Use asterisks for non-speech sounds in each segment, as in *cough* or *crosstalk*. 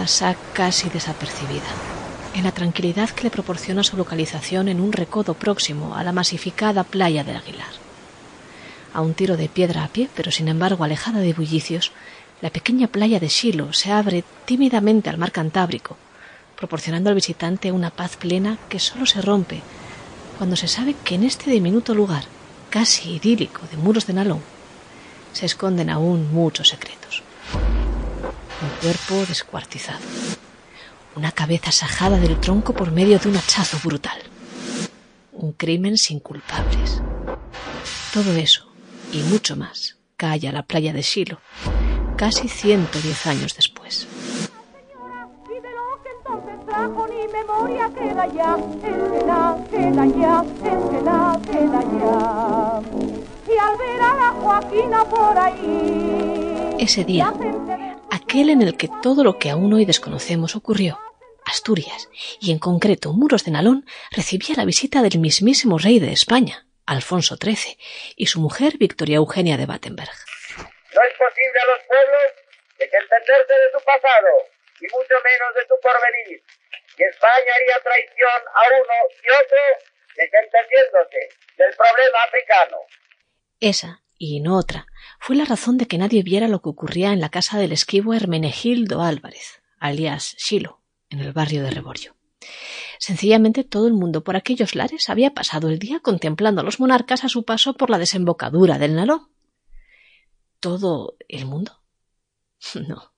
pasa casi desapercibida, en la tranquilidad que le proporciona su localización en un recodo próximo a la masificada playa del Aguilar. A un tiro de piedra a pie, pero sin embargo alejada de bullicios, la pequeña playa de Shiloh se abre tímidamente al mar Cantábrico, proporcionando al visitante una paz plena que solo se rompe cuando se sabe que en este diminuto lugar, casi idílico de muros de nalón, se esconden aún muchos secretos. Un cuerpo descuartizado, una cabeza sajada del tronco por medio de un hachazo brutal, un crimen sin culpables. Todo eso y mucho más cae a la playa de Shiloh casi 110 años después. Ese día, aquel en el que todo lo que aún hoy desconocemos ocurrió, Asturias, y en concreto Muros de Nalón, recibía la visita del mismísimo rey de España, Alfonso XIII, y su mujer Victoria Eugenia de Battenberg. No es posible a los pueblos desentenderse de su pasado y mucho menos de su porvenir. Y España haría traición a uno y otro desentendiéndose del problema africano. Esa, y no otra, fue la razón de que nadie viera lo que ocurría en la casa del esquivo Hermenegildo Álvarez, alias Shilo, en el barrio de Reborio. Sencillamente todo el mundo por aquellos lares había pasado el día contemplando a los monarcas a su paso por la desembocadura del Naló todo el mundo? *laughs* No,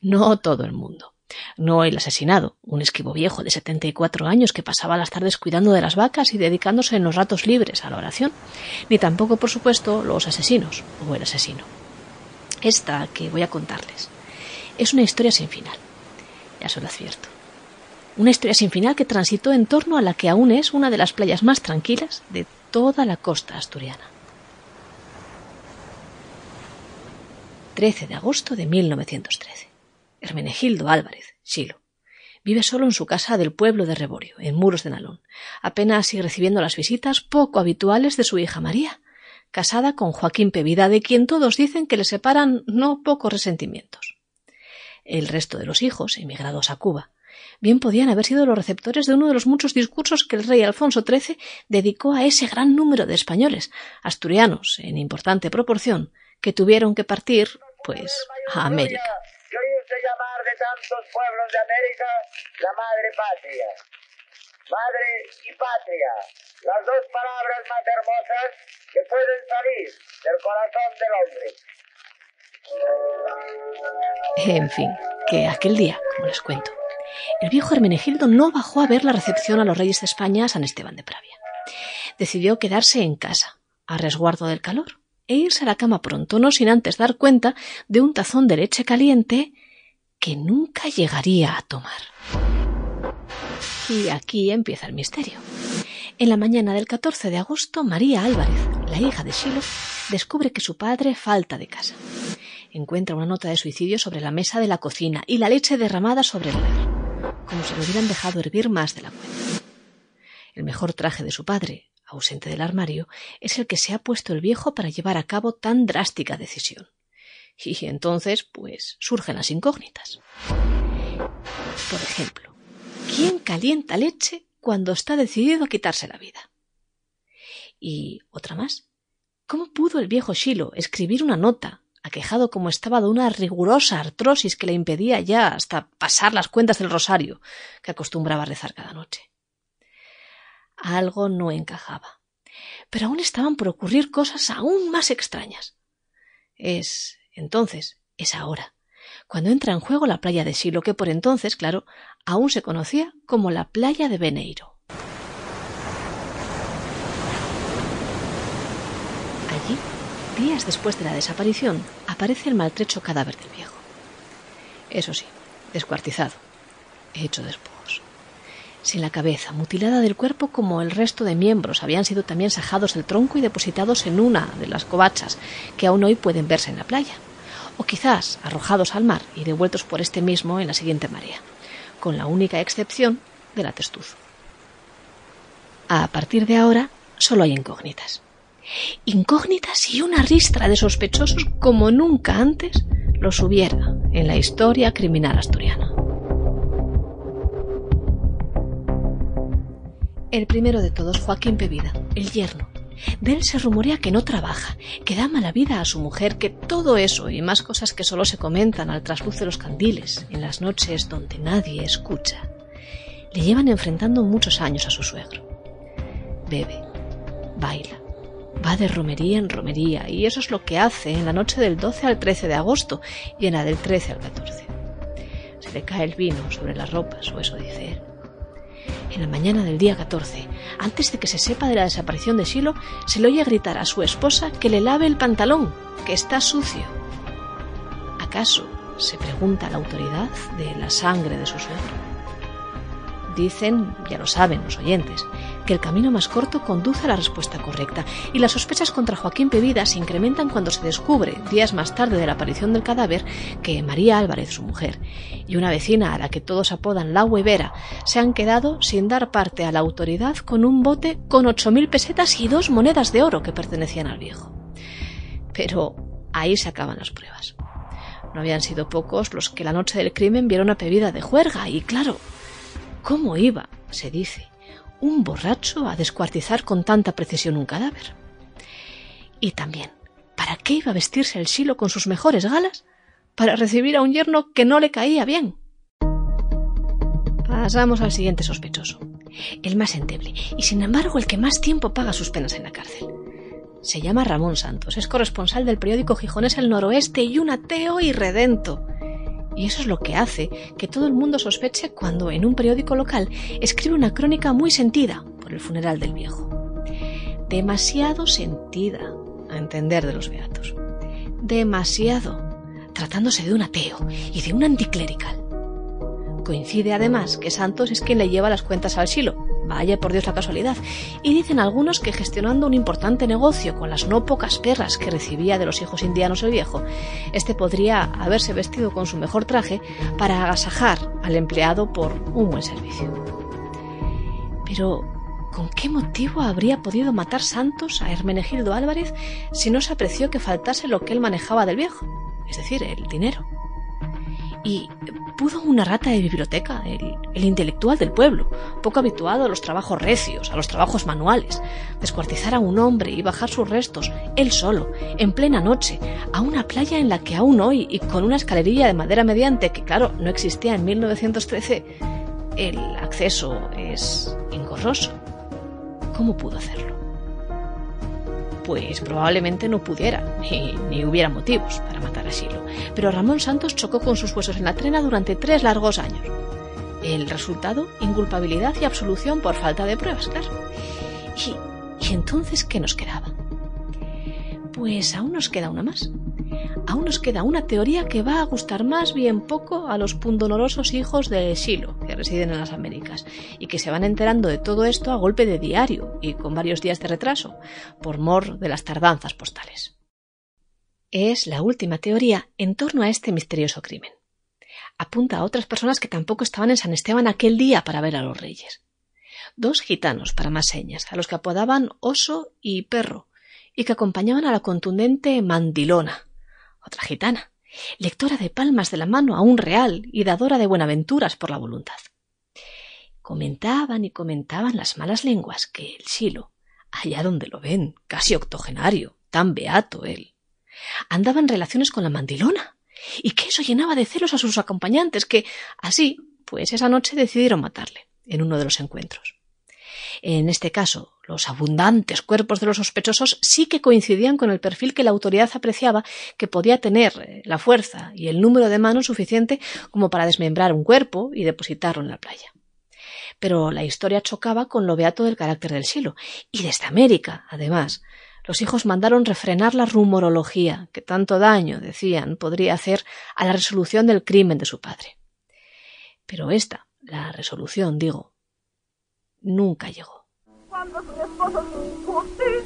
no todo el mundo. No el asesinado, un esquivo viejo de setenta y cuatro años que pasaba las tardes cuidando de las vacas y dedicándose en los ratos libres a la oración, ni tampoco, por supuesto, los asesinos o el asesino. Esta que voy a contarles es una historia sin final, ya se lo advierto. Una historia sin final que transitó en torno a la que aún es una de las playas más tranquilas de toda la costa asturiana. 13 de agosto de 1913. Hermenegildo Álvarez, Chilo. Vive solo en su casa del pueblo de Reborio, en Muros de Nalón, apenas sigue recibiendo las visitas poco habituales de su hija María, casada con Joaquín Pevida, de quien todos dicen que le separan no pocos resentimientos. El resto de los hijos, emigrados a Cuba, bien podían haber sido los receptores de uno de los muchos discursos que el rey Alfonso XIII dedicó a ese gran número de españoles, asturianos en importante proporción, que tuvieron que partir, pues, a América. Que oírse llamar de tantos pueblos de América la madre patria. Madre y patria, las dos palabras más hermosas que pueden salir del corazón del hombre. En fin, que aquel día, como les cuento, el viejo Hermenegildo no bajó a ver la recepción a los reyes de España a San Esteban de Pravia. Decidió quedarse en casa, a resguardo del calor, e irse a la cama pronto, no sin antes dar cuenta de un tazón de leche caliente que nunca llegaría a tomar. Y aquí empieza el misterio. En la mañana del 14 de agosto, María Álvarez, la hija de Shilo, descubre que su padre falta de casa. Encuentra una nota de suicidio sobre la mesa de la cocina y la leche derramada sobre el lar, como si lo hubieran dejado hervir más de la cuenta. El mejor traje de su padre, ausente del armario, es el que se ha puesto el viejo para llevar a cabo tan drástica decisión. Y entonces, pues, surgen las incógnitas. Por ejemplo, ¿quién calienta leche cuando está decidido a quitarse la vida? Y otra más. ¿Cómo pudo el viejo Shilo escribir una nota, aquejado como estaba de una rigurosa artrosis que le impedía ya hasta pasar las cuentas del rosario que acostumbraba a rezar cada noche? algo no encajaba. Pero aún estaban por ocurrir cosas aún más extrañas. Es entonces, es ahora, cuando entra en juego la playa de Silo, que por entonces, claro, aún se conocía como la playa de Beneiro. Allí, días después de la desaparición, aparece el maltrecho cadáver del viejo. Eso sí, descuartizado, hecho después sin la cabeza, mutilada del cuerpo como el resto de miembros. Habían sido también sajados del tronco y depositados en una de las covachas que aún hoy pueden verse en la playa. O quizás arrojados al mar y devueltos por este mismo en la siguiente marea, con la única excepción de la testuzo. A partir de ahora solo hay incógnitas. Incógnitas y una ristra de sospechosos como nunca antes los hubiera en la historia criminal asturiana. El primero de todos, Joaquín Pevida, el yerno. De él se rumorea que no trabaja, que da mala vida a su mujer, que todo eso y más cosas que solo se comentan al trasluz de los candiles, en las noches donde nadie escucha, le llevan enfrentando muchos años a su suegro. Bebe, baila, va de romería en romería, y eso es lo que hace en la noche del 12 al 13 de agosto y en la del 13 al 14. Se le cae el vino sobre las ropas, o eso dice él. En la mañana del día 14, antes de que se sepa de la desaparición de Silo, se le oye gritar a su esposa que le lave el pantalón, que está sucio. ¿Acaso se pregunta la autoridad de la sangre de su suegro? Dicen, ya lo saben los oyentes, que el camino más corto conduce a la respuesta correcta y las sospechas contra Joaquín Pevida se incrementan cuando se descubre, días más tarde de la aparición del cadáver, que María Álvarez, su mujer, y una vecina a la que todos apodan la huevera, se han quedado sin dar parte a la autoridad con un bote con ocho mil pesetas y dos monedas de oro que pertenecían al viejo. Pero ahí se acaban las pruebas. No habían sido pocos los que la noche del crimen vieron a Pevida de juerga y, claro, ¿Cómo iba, se dice, un borracho a descuartizar con tanta precisión un cadáver? Y también, ¿para qué iba a vestirse el silo con sus mejores galas? Para recibir a un yerno que no le caía bien. Pasamos al siguiente sospechoso, el más endeble, y sin embargo el que más tiempo paga sus penas en la cárcel. Se llama Ramón Santos, es corresponsal del periódico Gijones El Noroeste y un ateo irredento. Y eso es lo que hace que todo el mundo sospeche cuando en un periódico local escribe una crónica muy sentida por el funeral del viejo. Demasiado sentida, a entender de los beatos. Demasiado, tratándose de un ateo y de un anticlerical. Coincide además que Santos es quien le lleva las cuentas al silo, Vaya por Dios la casualidad. Y dicen algunos que gestionando un importante negocio con las no pocas perras que recibía de los hijos indianos el viejo, este podría haberse vestido con su mejor traje para agasajar al empleado por un buen servicio. Pero, ¿con qué motivo habría podido matar Santos a Hermenegildo Álvarez si no se apreció que faltase lo que él manejaba del viejo? Es decir, el dinero. Y pudo una rata de biblioteca, el, intelectual del pueblo, poco habituado a los trabajos recios, a los trabajos manuales, descuartizar a un hombre y bajar sus restos, él solo, en plena noche, a una playa en la que aún hoy, y con una escalerilla de madera mediante, que claro, no existía en 1913, el acceso es engorroso. ¿Cómo pudo hacerlo? Pues probablemente no pudiera, ni, ni, hubiera motivos para matar a Silo. Pero Ramón Santos chocó con sus huesos en la trena durante tres largos años. El resultado, inculpabilidad y absolución por falta de pruebas, claro. ¿Y, y entonces qué nos quedaba? Pues aún nos queda una más aún nos queda una teoría que va a gustar más bien poco a los pundonorosos hijos de Silo, residen en las Américas, y que se van enterando de todo esto a golpe de diario y con varios días de retraso, por mor de las tardanzas postales. Es la última teoría en torno a este misterioso crimen. Apunta a otras personas que tampoco estaban en San Esteban aquel día para ver a los reyes. Dos gitanos, para más señas, a los que apodaban oso y perro, y que acompañaban a la contundente mandilona, otra gitana, lectora de palmas de la mano a un real y dadora de buenaventuras por la voluntad. Comentaban y comentaban las malas lenguas que el Silo, allá donde lo ven, casi octogenario, tan beato él, andaba en relaciones con la mandilona, y que eso llenaba de celos a sus acompañantes, que así, pues esa noche decidieron matarle en uno de los encuentros. En este caso, los abundantes cuerpos de los sospechosos sí que coincidían con el perfil que la autoridad apreciaba que podía tener eh, la fuerza y el número de manos suficiente como para desmembrar un cuerpo y depositarlo en la playa. Pero la historia chocaba con lo beato del carácter del silo, y desde América, además, los hijos mandaron refrenar la rumorología que tanto daño, decían, podría hacer a la resolución del crimen de su padre. Pero esta, la resolución, digo, nunca llegó. Cuando su esposo discute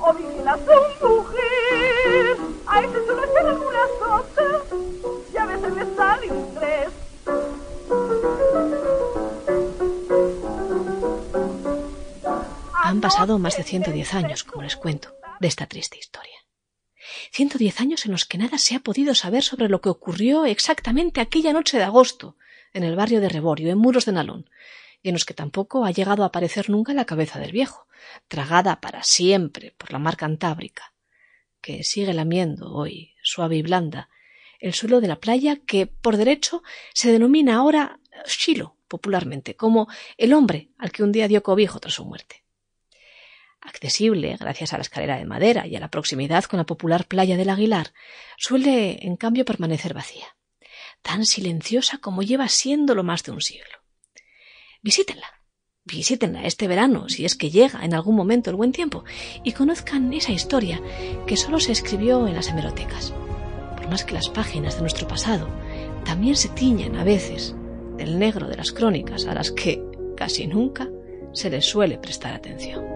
o vigila su mujer, a ese se lo echan alguna sota y a veces le sale un tres. Han pasado más de 110 años, como les cuento, de esta triste historia. 110 años en los que nada se ha podido saber sobre lo que ocurrió exactamente aquella noche de agosto en el barrio de Reborio, en Muros de Nalón, en los que tampoco ha llegado a aparecer nunca la cabeza del viejo, tragada para siempre por la mar cantábrica, que sigue lamiendo hoy, suave y blanda, el suelo de la playa que, por derecho, se denomina ahora Shilo, popularmente, como el hombre al que un día dio cobijo tras su muerte. Accesible gracias a la escalera de madera y a la proximidad con la popular playa del Aguilar, suele, en cambio, permanecer vacía, tan silenciosa como lleva siéndolo más de un siglo. Visítenla, visítenla este verano, si es que llega en algún momento el buen tiempo, y conozcan esa historia que solo se escribió en las hemerotecas. Por más que las páginas de nuestro pasado también se tiñen a veces del negro de las crónicas a las que casi nunca se les suele prestar atención.